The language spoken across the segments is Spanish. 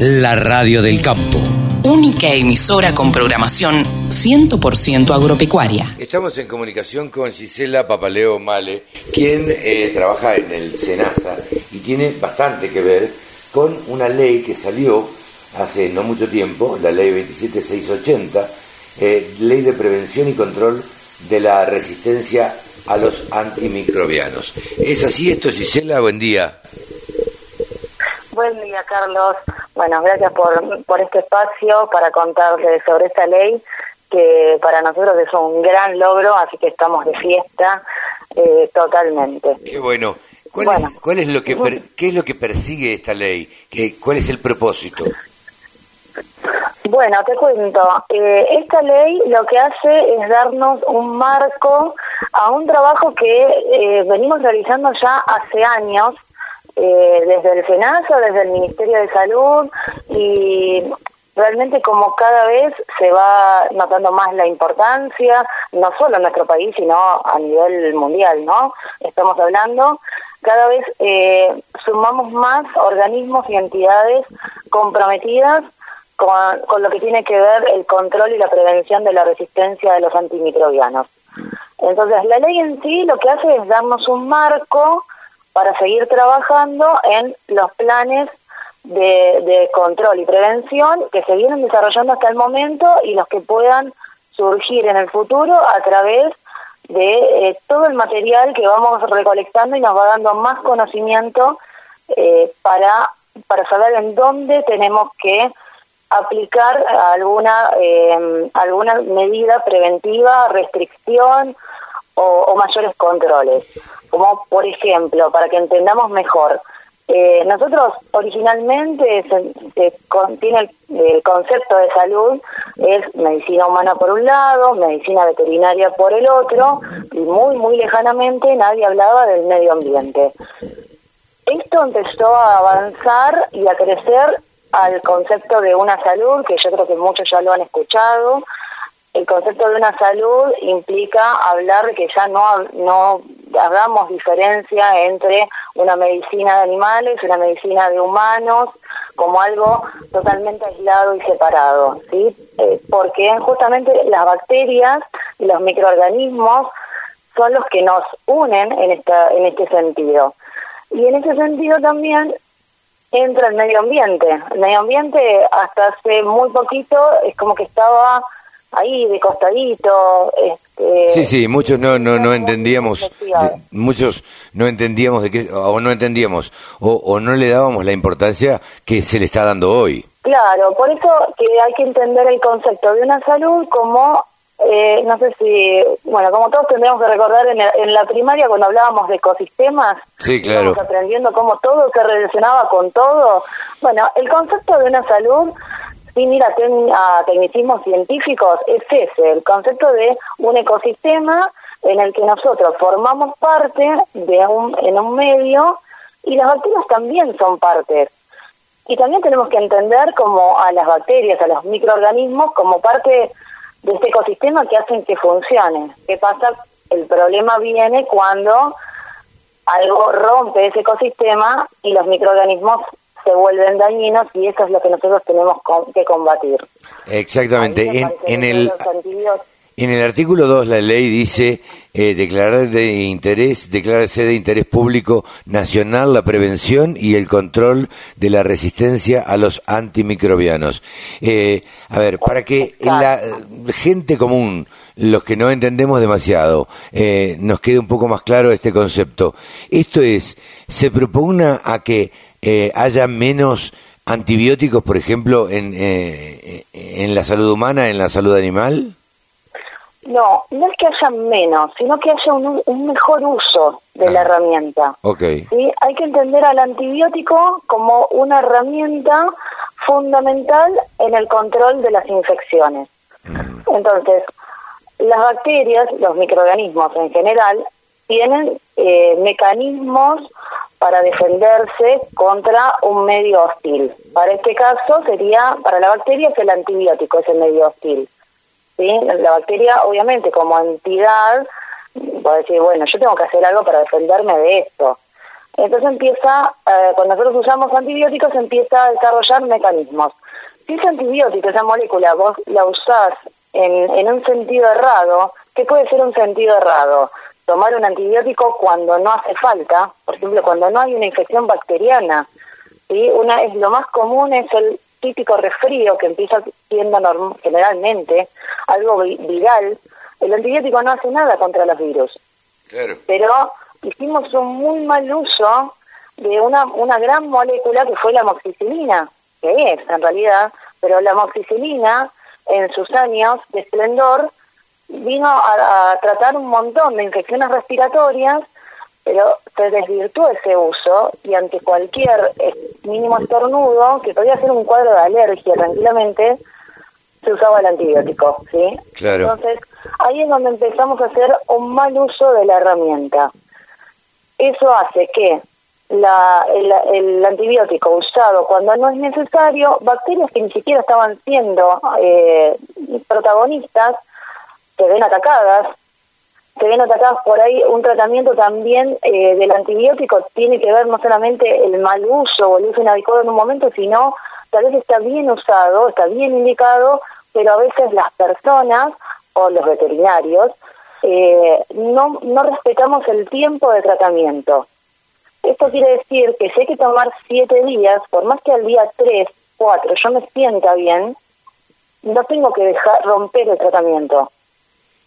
la radio del campo. Única emisora con programación 100% agropecuaria. Estamos en comunicación con Gisela Papaleo Male, quien eh, trabaja en el SENASA y tiene bastante que ver con una ley que salió hace no mucho tiempo, la ley 27680, eh, ley de prevención y control de la resistencia a los antimicrobianos. ¿Es así esto, Gisela? Buen día. Buen día, Carlos. Bueno, gracias por, por este espacio para contarles sobre esta ley que para nosotros es un gran logro, así que estamos de fiesta eh, totalmente. Qué bueno. ¿Cuál, es, cuál es lo que qué es lo que persigue esta ley? ¿Qué, ¿Cuál es el propósito? Bueno, te cuento. Eh, esta ley lo que hace es darnos un marco a un trabajo que eh, venimos realizando ya hace años, eh, desde el FENASA, desde el Ministerio de Salud, y realmente como cada vez se va notando más la importancia, no solo en nuestro país, sino a nivel mundial, ¿no? Estamos hablando, cada vez sumamos más organismos y entidades comprometidas con, lo que tiene que ver el control y la prevención de la resistencia de los antimicrobianos. Entonces, la ley en sí lo que hace es darnos un marco para seguir trabajando en los planes de, control y prevención que se vienen desarrollando hasta el momento y los que puedan surgir en el futuro a través de eh, todo el material que vamos recolectando y nos va dando más conocimiento eh, para, para saber en dónde tenemos que aplicar alguna eh, alguna medida preventiva, restricción o, mayores controles. Como por ejemplo, para que entendamos mejor, eh, nosotros originalmente se, contiene el, concepto de salud es medicina humana por un lado, medicina veterinaria por el otro y muy muy lejanamente nadie hablaba del medio ambiente. Esto empezó a avanzar y a crecer al concepto de una salud, que yo creo que muchos ya lo han escuchado. El concepto de una salud implica hablar que ya no, no hagamos diferencia entre una medicina de animales y una medicina de humanos como algo totalmente aislado y separado, ¿sí? Eh, porque justamente las bacterias y los microorganismos son los que nos unen en esta en este sentido. Y en ese sentido también entra el medio ambiente. El medio ambiente hasta hace muy poquito es como que estaba ahí de costadito. Este, sí, sí, muchos no no no entendíamos, muchos no entendíamos de qué o no entendíamos o, o no le dábamos la importancia que se le está dando hoy. Claro, por eso que hay que entender el concepto de una salud como eh, no sé si, bueno, como todos tendríamos que recordar en, la primaria cuando hablábamos de ecosistemas, sí, claro. aprendiendo cómo todo se relacionaba con todo. Bueno, el concepto de una salud, sin ir a, tecnicismos científicos, es ese, el concepto de un ecosistema en el que nosotros formamos parte de un, en un medio y las bacterias también son parte. Y también tenemos que entender como a las bacterias, a los microorganismos, como parte de este ecosistema que hacen que funcione. ¿Qué pasa? El problema viene cuando algo rompe ese ecosistema y los microorganismos se vuelven dañinos y eso es lo que nosotros tenemos que combatir. Exactamente. En, el, en el artículo 2 la ley dice eh, declarar de interés, declararse de interés público nacional la prevención y el control de la resistencia a los antimicrobianos. Eh, a ver, para que la gente común, los que no entendemos demasiado, eh, nos quede un poco más claro este concepto. Esto es, se propugna a que eh, haya menos antibióticos, por ejemplo, en, eh, en la salud humana, en la salud animal. No, no es que haya menos, sino que haya un, mejor uso de la ah, herramienta. Okay. ¿sí? Hay que entender al antibiótico como una herramienta fundamental en el control de las infecciones. Mm. Entonces, las bacterias, los microorganismos en general, tienen eh, mecanismos para defenderse contra un medio hostil. Para este caso sería, para la bacteria es el antibiótico, es el medio hostil. ¿sí? La bacteria, obviamente, como entidad, va a decir, bueno, yo tengo que hacer algo para defenderme de esto. Entonces empieza, eh, cuando nosotros usamos antibióticos, empieza a desarrollar mecanismos. Si ese antibiótico, esa molécula, vos la usás en, en un sentido errado, ¿qué puede ser un sentido errado? Tomar un antibiótico cuando no hace falta, por ejemplo, cuando no hay una infección bacteriana. ¿sí? Una, es, lo más común es el típico resfrío que empieza siendo generalmente algo viral. El antibiótico no hace nada contra los virus. Claro. Pero hicimos un muy mal uso de una, una gran molécula que fue la amoxicilina, que es en realidad, pero la amoxicilina en sus años de esplendor vino a, tratar un montón de infecciones respiratorias, pero se desvirtuó ese uso y ante cualquier eh, mínimo estornudo, que podía ser un cuadro de alergia tranquilamente, se usaba el antibiótico, ¿sí? Claro. Entonces, ahí es donde empezamos a hacer un mal uso de la herramienta. Eso hace que la, el, antibiótico usado cuando no es necesario, bacterias que ni siquiera estaban siendo eh, protagonistas, se ven atacadas, se ven atacadas por ahí. Un tratamiento también eh, del antibiótico tiene que ver no solamente el mal uso o el uso inadecuado en un momento, sino tal vez está bien usado, está bien indicado, pero a veces las personas o los veterinarios eh, no, no respetamos el tiempo de tratamiento. Esto quiere decir que si hay que tomar siete días, por más que al día tres, cuatro yo me sienta bien, no tengo que dejar romper el tratamiento,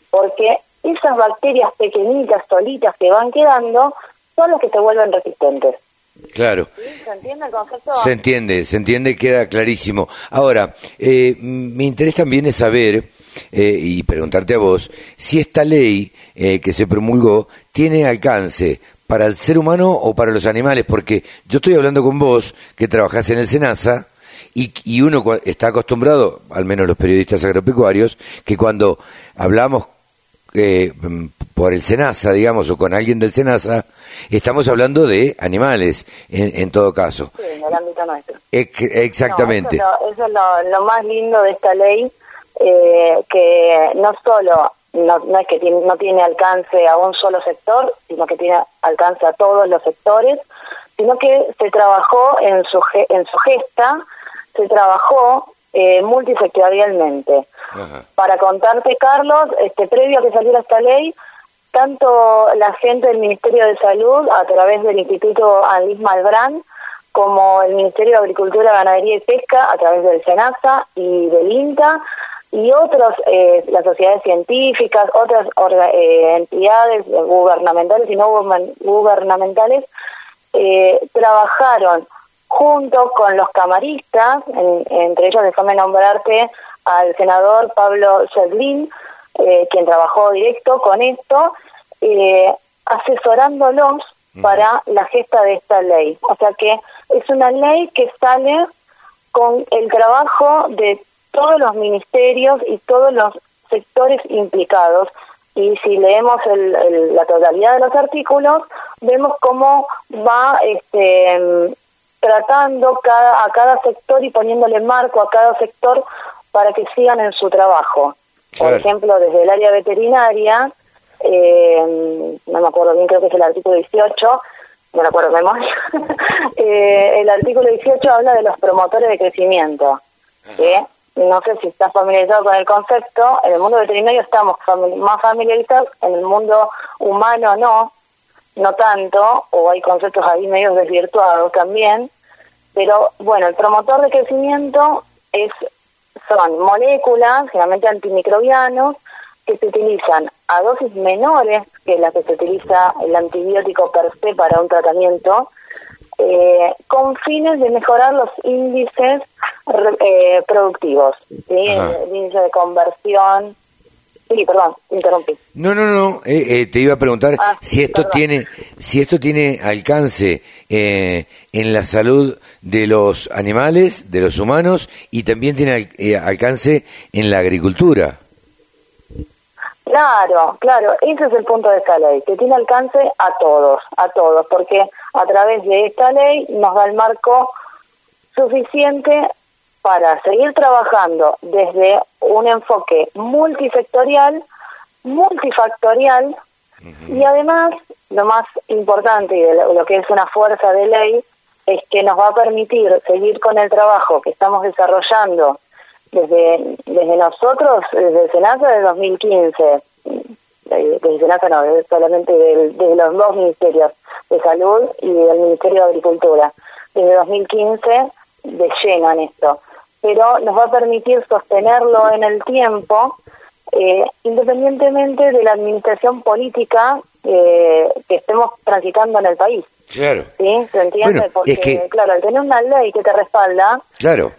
porque esas bacterias pequeñitas, solitas que van quedando, son las que se vuelven resistentes. Claro. ¿Se entiende el concepto? Se entiende, se entiende, queda clarísimo. Ahora, eh, mi interés también es saber eh, y preguntarte a vos si esta ley eh, que se promulgó tiene alcance para el ser humano o para los animales, porque yo estoy hablando con vos que trabajás en el SENASA y, y uno está acostumbrado, al menos los periodistas agropecuarios, que cuando hablamos eh, por el SENASA, digamos, o con alguien del SENASA, estamos hablando de animales, en, todo caso. Sí, en el ámbito nuestro. exactamente. eso es, lo, más lindo de esta ley, eh, que no solo no, no, es que tiene, no tiene alcance a un solo sector, sino que tiene alcance a todos los sectores, sino que se trabajó en su, en su gesta, se trabajó eh, multisectorialmente. Para contarte, Carlos, este previo a que saliera esta ley, tanto la gente del Ministerio de Salud, a través del Instituto Anlis Malbrán, como el Ministerio de Agricultura, Ganadería y Pesca, a través del SENASA y del INTA, y otros, eh, las sociedades científicas, otras eh, entidades gubernamentales y no gubernamentales, eh, trabajaron junto con los camaristas, entre ellos déjame nombrarte al senador Pablo Sedlin, eh, quien trabajó directo con esto, eh, asesorándolos para la gesta de esta ley. O sea que es una ley que sale con el trabajo de todos los ministerios y todos los sectores implicados. Y si leemos la totalidad de los artículos, vemos cómo va este, tratando cada, a cada sector y poniéndole marco a cada sector para que sigan en su trabajo. Por ejemplo, desde el área veterinaria, eh, no me acuerdo bien, creo que es el artículo 18, no me acuerdo memoria, eh, el artículo 18 habla de los promotores de crecimiento. No sé si estás familiarizado con el concepto, en el mundo veterinario estamos más familiarizados, en el mundo humano no, no tanto, o hay conceptos ahí medio desvirtuados también, pero bueno, el promotor de crecimiento es son moléculas, generalmente antimicrobianos, que se utilizan a dosis menores que las que se utiliza el antibiótico per se para un tratamiento, eh, con fines de mejorar los índices eh, productivos, el índice de conversión, Sí, perdón, interrumpí. No, no, no, eh, eh, te iba a preguntar ah, si esto tiene si esto tiene alcance eh, en la salud de los animales, de los humanos y también tiene alcance en la agricultura. Claro, claro, ese es el punto de esta ley, que tiene alcance a todos, a todos, porque a través de esta ley nos da el marco suficiente para seguir trabajando desde un enfoque multisectorial, multifactorial Y además, lo más importante y de lo, que es una fuerza de ley es que nos va a permitir seguir con el trabajo que estamos desarrollando desde, desde nosotros, desde el Senasa del 2015, desde el Senasa no, solamente desde los dos ministerios de Salud y del Ministerio de Agricultura, desde 2015 de lleno en esto, pero nos va a permitir sostenerlo en el tiempo eh, independientemente de la administración política eh, que estemos transitando en el país. Claro. ¿Sí? ¿Se entiende? Porque, claro, al tener una ley que te respalda, claro.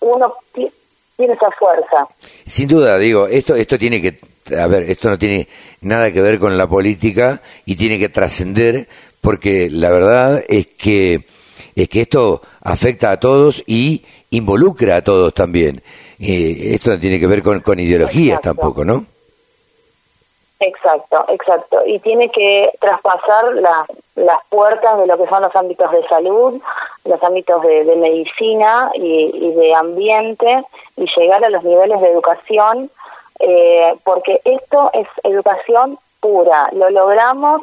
uno tiene esa fuerza. Sin duda, digo, esto, esto tiene que, a ver, esto no tiene nada que ver con la política y tiene que trascender porque la verdad es que, es que esto afecta a todos y involucra a todos también. Eh, esto no tiene que ver con, con ideologías tampoco, ¿no? Exacto, exacto. Y tiene que traspasar las puertas de lo que son los ámbitos de salud, los ámbitos de, medicina y, de ambiente y llegar a los niveles de educación, eh, porque esto es educación pura. Lo logramos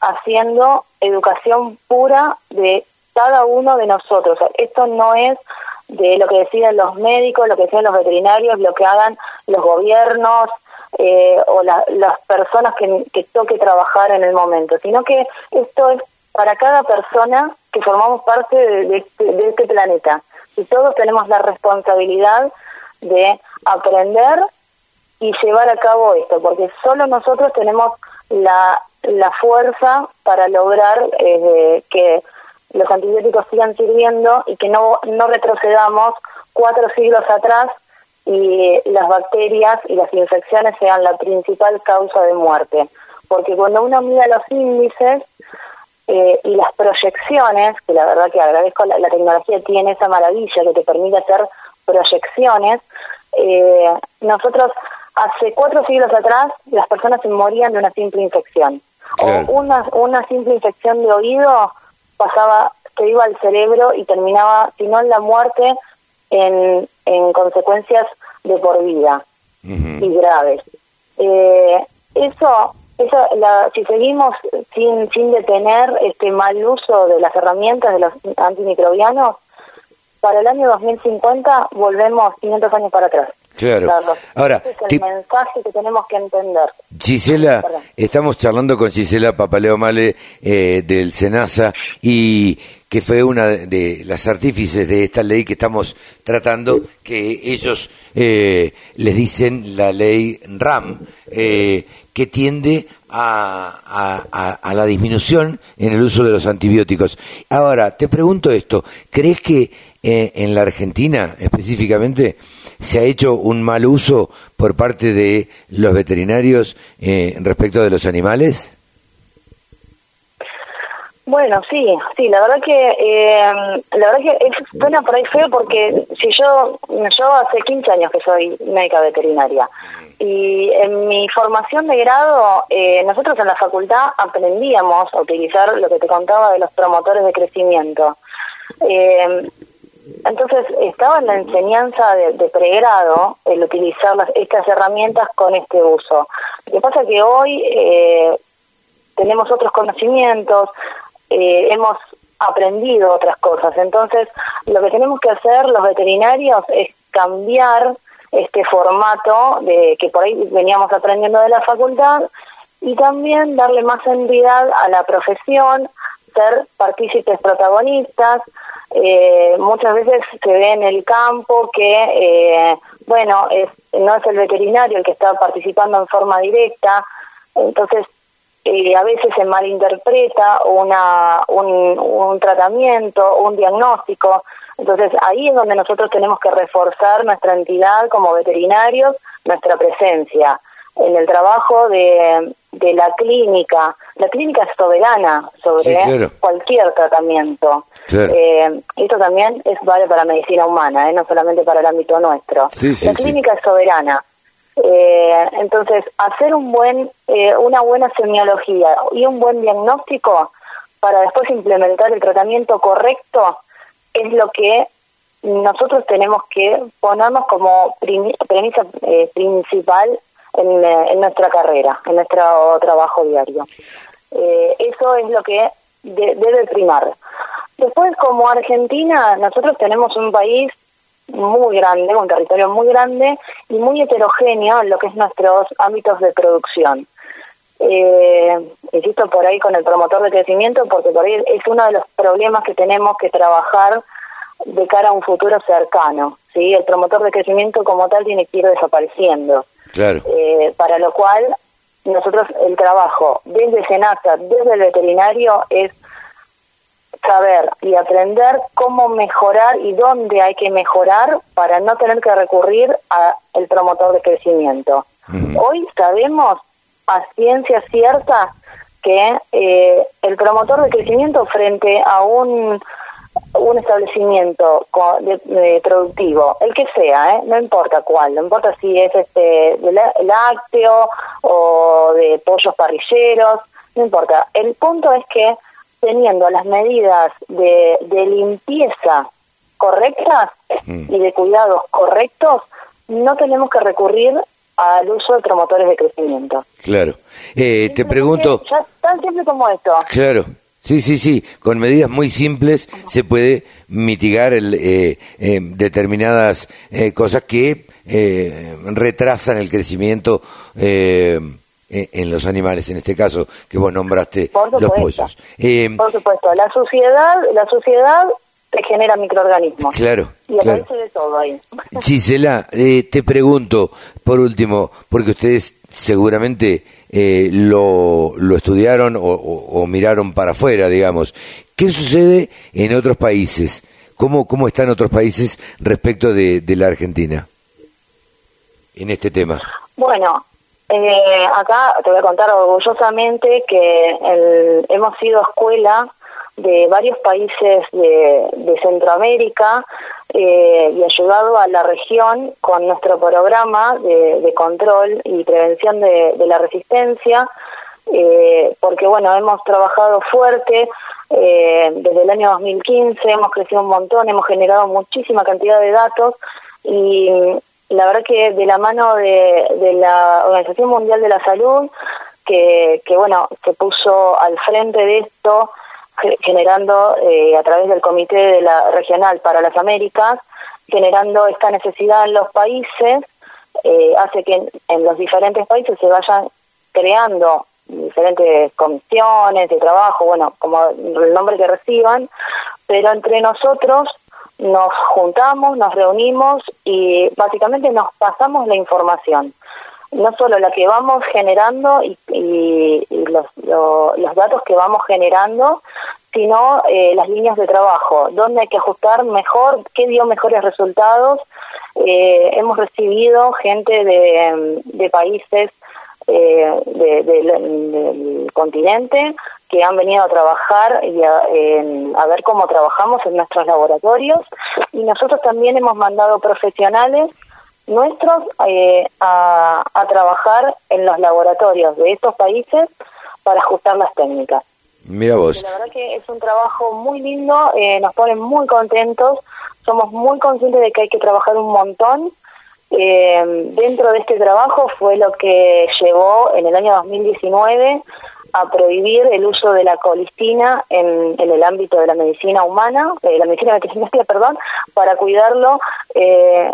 haciendo educación pura de cada uno de nosotros. esto no es de lo que deciden los médicos, lo que deciden los veterinarios, lo que hagan los gobiernos eh, o las personas que, que toque trabajar en el momento, sino que esto es para cada persona que formamos parte de, este, de este planeta. Y todos tenemos la responsabilidad de aprender y llevar a cabo esto, porque solo nosotros tenemos la, la fuerza para lograr eh, que los antibióticos sigan sirviendo y que no, no retrocedamos cuatro siglos atrás y las bacterias y las infecciones sean la principal causa de muerte. Porque cuando uno mira los índices eh, y las proyecciones, que la verdad que agradezco, la, tecnología tiene esa maravilla que te permite hacer proyecciones, eh, nosotros hace cuatro siglos atrás las personas se morían de una simple infección. O una, una simple infección de oído pasaba, se iba al cerebro y terminaba, si no en la muerte, en, en consecuencias de por vida y graves. Eh, eso, eso la, si seguimos sin, sin detener este mal uso de las herramientas de los antimicrobianos, para el año 2050 volvemos 500 años para atrás. Claro. Ahora, es el mensaje que tenemos que entender. Gisela, estamos charlando con Gisela Papaleo Male eh, del SENASA y que fue una de las artífices de esta ley que estamos tratando, que ellos eh, les dicen la ley RAM, eh, que tiende a, a, la disminución en el uso de los antibióticos. Ahora, te pregunto esto, ¿crees que en la Argentina específicamente se ha hecho un mal uso por parte de los veterinarios eh, respecto de los animales? Bueno, sí, sí, la verdad que eh, la verdad que es, suena por ahí feo porque si yo yo hace 15 años que soy médica veterinaria y en mi formación de grado eh, nosotros en la facultad aprendíamos a utilizar lo que te contaba de los promotores de crecimiento. Eh, entonces estaba en la enseñanza de, pregrado el utilizar las, estas herramientas con este uso. Lo que pasa es que hoy eh, tenemos otros conocimientos, eh, hemos aprendido otras cosas. Entonces lo que tenemos que hacer los veterinarios es cambiar este formato de que por ahí veníamos aprendiendo de la facultad y también darle más entidad a la profesión, ser partícipes protagonistas, eh, muchas veces se ve en el campo que, eh, bueno, es, no es el veterinario el que está participando en forma directa, entonces eh, a veces se malinterpreta una, un, un tratamiento, un diagnóstico, entonces ahí es donde nosotros tenemos que reforzar nuestra entidad como veterinarios, nuestra presencia en el trabajo de, de la clínica. La clínica es soberana sobre cualquier tratamiento. Eh, esto también es vale para medicina humana, eh, no solamente para el ámbito nuestro. la clínica es soberana. Eh, entonces, hacer un buen, eh, una buena semiología y un buen diagnóstico para después implementar el tratamiento correcto es lo que nosotros tenemos que ponernos como premisa principal en, en nuestra carrera, en nuestro trabajo diario. Eh, eso es lo que debe primar. Después, como Argentina, nosotros tenemos un país muy grande, un territorio muy grande y muy heterogéneo en lo que es nuestros ámbitos de producción. Eh, insisto por ahí con el promotor de crecimiento, porque por ahí es uno de los problemas que tenemos que trabajar de cara a un futuro cercano. ¿sí? El promotor de crecimiento como tal tiene que ir desapareciendo. Claro. Eh, para lo cual, nosotros el trabajo desde Senacta, desde el veterinario, es saber y aprender cómo mejorar y dónde hay que mejorar para no tener que recurrir al promotor de crecimiento. Hoy sabemos a ciencia cierta que eh, el promotor de crecimiento frente a un un establecimiento productivo, el que sea, ¿eh? no importa cuál, no importa si es este de lácteo o de pollos parrilleros, no importa. El punto es que teniendo las medidas de, limpieza correctas mm. y de cuidados correctos, no tenemos que recurrir al uso de promotores de crecimiento. Claro. Eh, te pregunto... Ya tan simple como esto. Claro. Sí, sí, sí. Con medidas muy simples se puede mitigar el, eh, eh, determinadas cosas que retrasan el crecimiento eh, en los animales, en este caso que vos nombraste los pollos. Eh, Por supuesto, la suciedad, la suciedad te genera microorganismos. Claro. Y aparece de todo ahí. Gisela, eh, te pregunto, por último, porque ustedes seguramente lo, lo estudiaron o, miraron para afuera, digamos. ¿Qué sucede en otros países? ¿Cómo, cómo están otros países respecto de, de la Argentina en este tema? Bueno, eh, acá te voy a contar orgullosamente que hemos sido escuela de varios países de, Centroamérica eh, y ayudado a la región con nuestro programa de, control y prevención de, la resistencia, eh, porque bueno, hemos trabajado fuerte eh, desde el año 2015, hemos crecido un montón, hemos generado muchísima cantidad de datos y la verdad que de la mano de, la Organización Mundial de la Salud, que, que bueno, se puso al frente de esto, generando eh, a través del Comité de la Regional para las Américas, generando esta necesidad en los países, eh, hace que en, los diferentes países se vayan creando diferentes comisiones de trabajo, bueno, como el nombre que reciban, pero entre nosotros nos juntamos, nos reunimos y básicamente nos pasamos la información. No solo la que vamos generando y, los, los, datos que vamos generando, sino eh, las líneas de trabajo, dónde hay que ajustar mejor, qué dio mejores resultados. Eh, hemos recibido gente de, de países eh, del continente que han venido a trabajar y a, ver cómo trabajamos en nuestros laboratorios. Y nosotros también hemos mandado profesionales nuestros eh, a, trabajar en los laboratorios de estos países para ajustar las técnicas. Mira vos. La verdad que es un trabajo muy lindo, eh, nos pone muy contentos, somos muy conscientes de que hay que trabajar un montón. Eh, dentro de este trabajo fue lo que llevó en el año 2019 a prohibir el uso de la colistina en, el ámbito de la medicina humana, de la medicina veterinaria, perdón, para cuidarlo eh,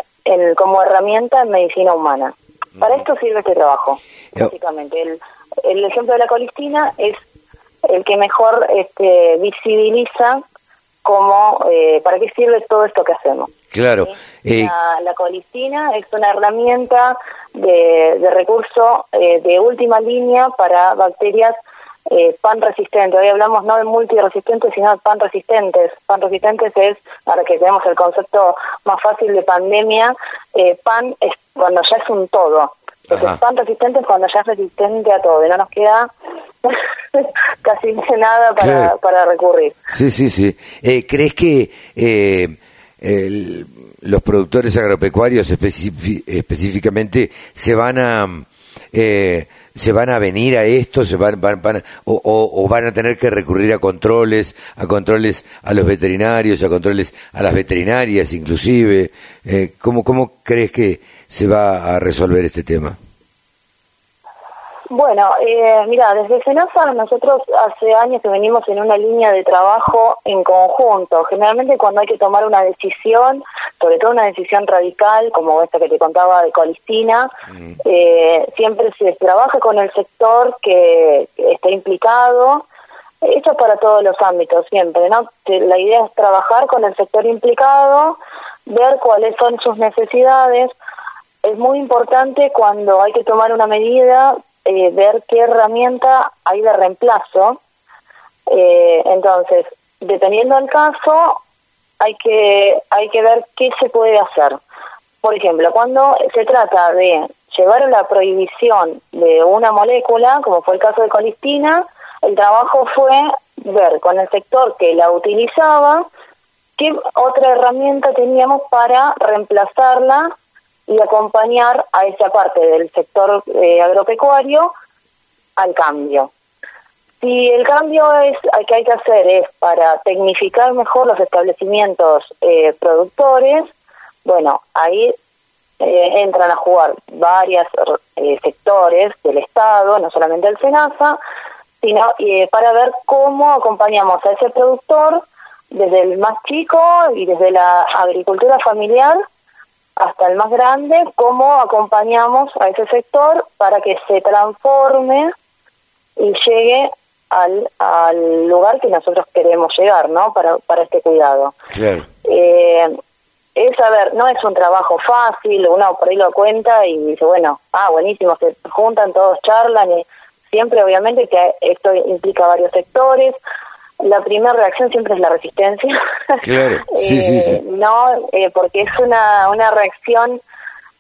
como herramienta en medicina humana. Para esto sirve este trabajo, básicamente. El, el ejemplo de la colistina es el que mejor este, visibiliza cómo, eh, para qué sirve todo esto que hacemos. Claro. Eh, la, colistina es una herramienta de, de recurso eh, de última línea para bacterias eh, pan resistentes. Hoy hablamos no de multiresistentes, sino de pan resistentes. Pan resistentes es, ahora que tenemos el concepto más fácil de pandemia, eh, pan es cuando ya es un todo. Entonces, pan resistente es cuando ya es resistente a todo y no nos queda casi nada para, para recurrir. Sí, sí, sí. Eh, ¿Crees que los productores agropecuarios específicamente se van a... Se van a venir a esto, se van, van, o, van a tener que recurrir a controles, a controles a los veterinarios, a controles a las veterinarias inclusive. Eh, ¿cómo, ¿Cómo crees que se va a resolver este tema? Bueno, eh, mira, desde FENASA nosotros hace años que venimos en una línea de trabajo en conjunto. Generalmente cuando hay que tomar una decisión, sobre todo una decisión radical, como esta que te contaba de Colistina, mm. eh, siempre se trabaja con el sector que, está implicado. Esto es para todos los ámbitos, siempre, ¿no? La idea es trabajar con el sector implicado, ver cuáles son sus necesidades. Es muy importante cuando hay que tomar una medida eh, ver qué herramienta hay de reemplazo. Eh, entonces, dependiendo del caso, hay que, hay que ver qué se puede hacer. Por ejemplo, cuando se trata de llevar a la prohibición de una molécula, como fue el caso de colistina, el trabajo fue ver con el sector que la utilizaba qué otra herramienta teníamos para reemplazarla y acompañar a esa parte del sector eh, agropecuario al cambio. Si el cambio es que hay que hacer es para tecnificar mejor los establecimientos eh, productores, bueno, ahí eh, entran a jugar varios sectores del Estado, no solamente el SENASA, sino para ver cómo acompañamos a ese productor desde el más chico y desde la agricultura familiar hasta el más grande, cómo acompañamos a ese sector para que se transforme y llegue al, al lugar que nosotros queremos llegar, ¿no? Para, para este cuidado. Claro. Eh, es, a ver, no es un trabajo fácil, uno por ahí lo cuenta y dice, bueno, ah, buenísimo, se juntan, todos charlan y siempre obviamente que esto implica varios sectores, la primera reacción siempre es la resistencia. Claro, sí, sí, sí. Eh, no, eh, porque es una, una reacción,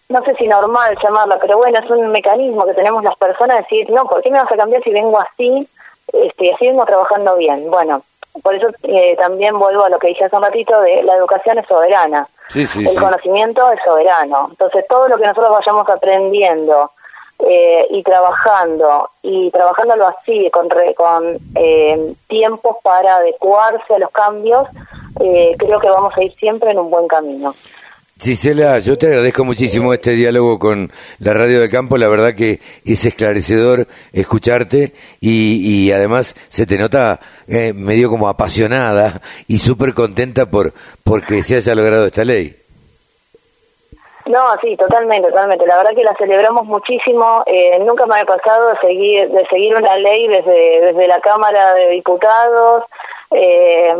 no sé si normal llamarla, pero bueno, es un mecanismo que tenemos las personas, decir, no, ¿por qué me vas a cambiar si vengo así? Este, así vengo trabajando bien. Bueno, por eso eh, también vuelvo a lo que dije hace un ratito de la educación es soberana. Sí, sí, el conocimiento es soberano. Entonces, todo lo que nosotros vayamos aprendiendo, eh, y trabajando y trabajándolo así con, con eh, tiempos para adecuarse a los cambios, eh, creo que vamos a ir siempre en un buen camino. Gisela, yo te agradezco muchísimo este diálogo con la Radio del Campo, la verdad que es esclarecedor escucharte y, y además se te nota medio como apasionada y súper contenta por porque se haya logrado esta ley. No, sí, totalmente, totalmente. La verdad que la celebramos muchísimo. Eh, nunca me había pasado de seguir, de seguir una ley desde, la Cámara de Diputados. Eh,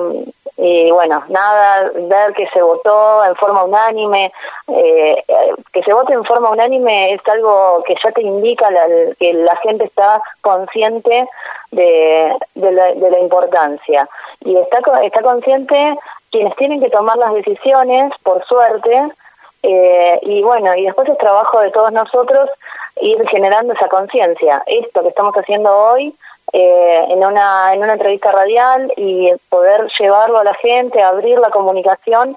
y bueno, nada, ver que se votó en forma unánime. Eh, que se vote en forma unánime es algo que ya te indica que la gente está consciente de, de, la, de la importancia. Y está, está consciente quienes tienen que tomar las decisiones, por suerte, eh, y bueno, y después es trabajo de todos nosotros ir generando esa conciencia. Esto que estamos haciendo hoy eh, en, una, en una entrevista radial y poder llevarlo a la gente, abrir la comunicación,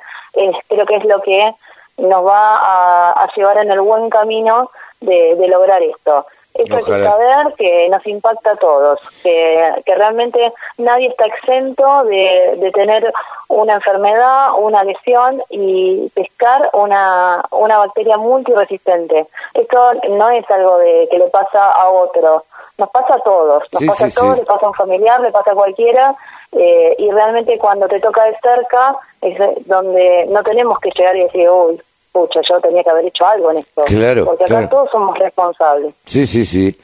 creo que es lo que nos va a, llevar en el buen camino de lograr esto. Eso hay que saber que nos impacta a todos, que, que realmente nadie está exento de, de tener una enfermedad, una lesión y pescar una, una bacteria multiresistente. Esto no es algo de que le pasa a otro, nos pasa a todos, nos pasa a todos, le pasa a un familiar, le pasa a cualquiera, eh, y realmente cuando te toca de cerca es donde no tenemos que llegar y decir, uy, pucha, yo tenía que haber hecho algo en esto. Claro, porque acá todos somos responsables. Sí, sí, sí.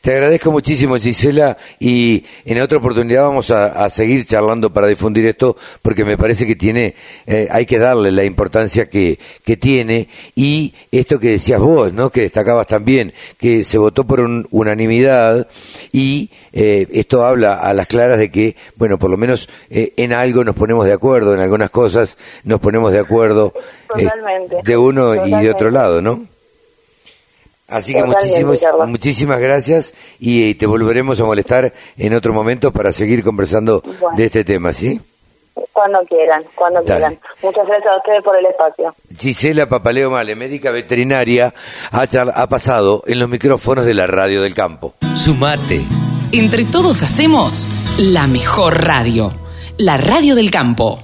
Te agradezco muchísimo, Gisela, y en otra oportunidad vamos a, seguir charlando para difundir esto, porque me parece que tiene, eh, hay que darle la importancia que, que tiene, y esto que decías vos, ¿no? Que destacabas también, que se votó por unanimidad, y eh, esto habla a las claras de que, bueno, por lo menos eh, en algo nos ponemos de acuerdo, en algunas cosas nos ponemos de acuerdo. Totalmente uno y de otro lado, ¿no? Así que muchísimas gracias y, te volveremos a molestar en otro momento para seguir conversando de este tema, ¿sí? Cuando quieran, cuando quieran. Muchas gracias a ustedes por el espacio. Gisela Papaleo Male, médica veterinaria, ha, ha pasado en los micrófonos de la radio del campo. Sumate. Entre todos hacemos la mejor radio, la radio del campo.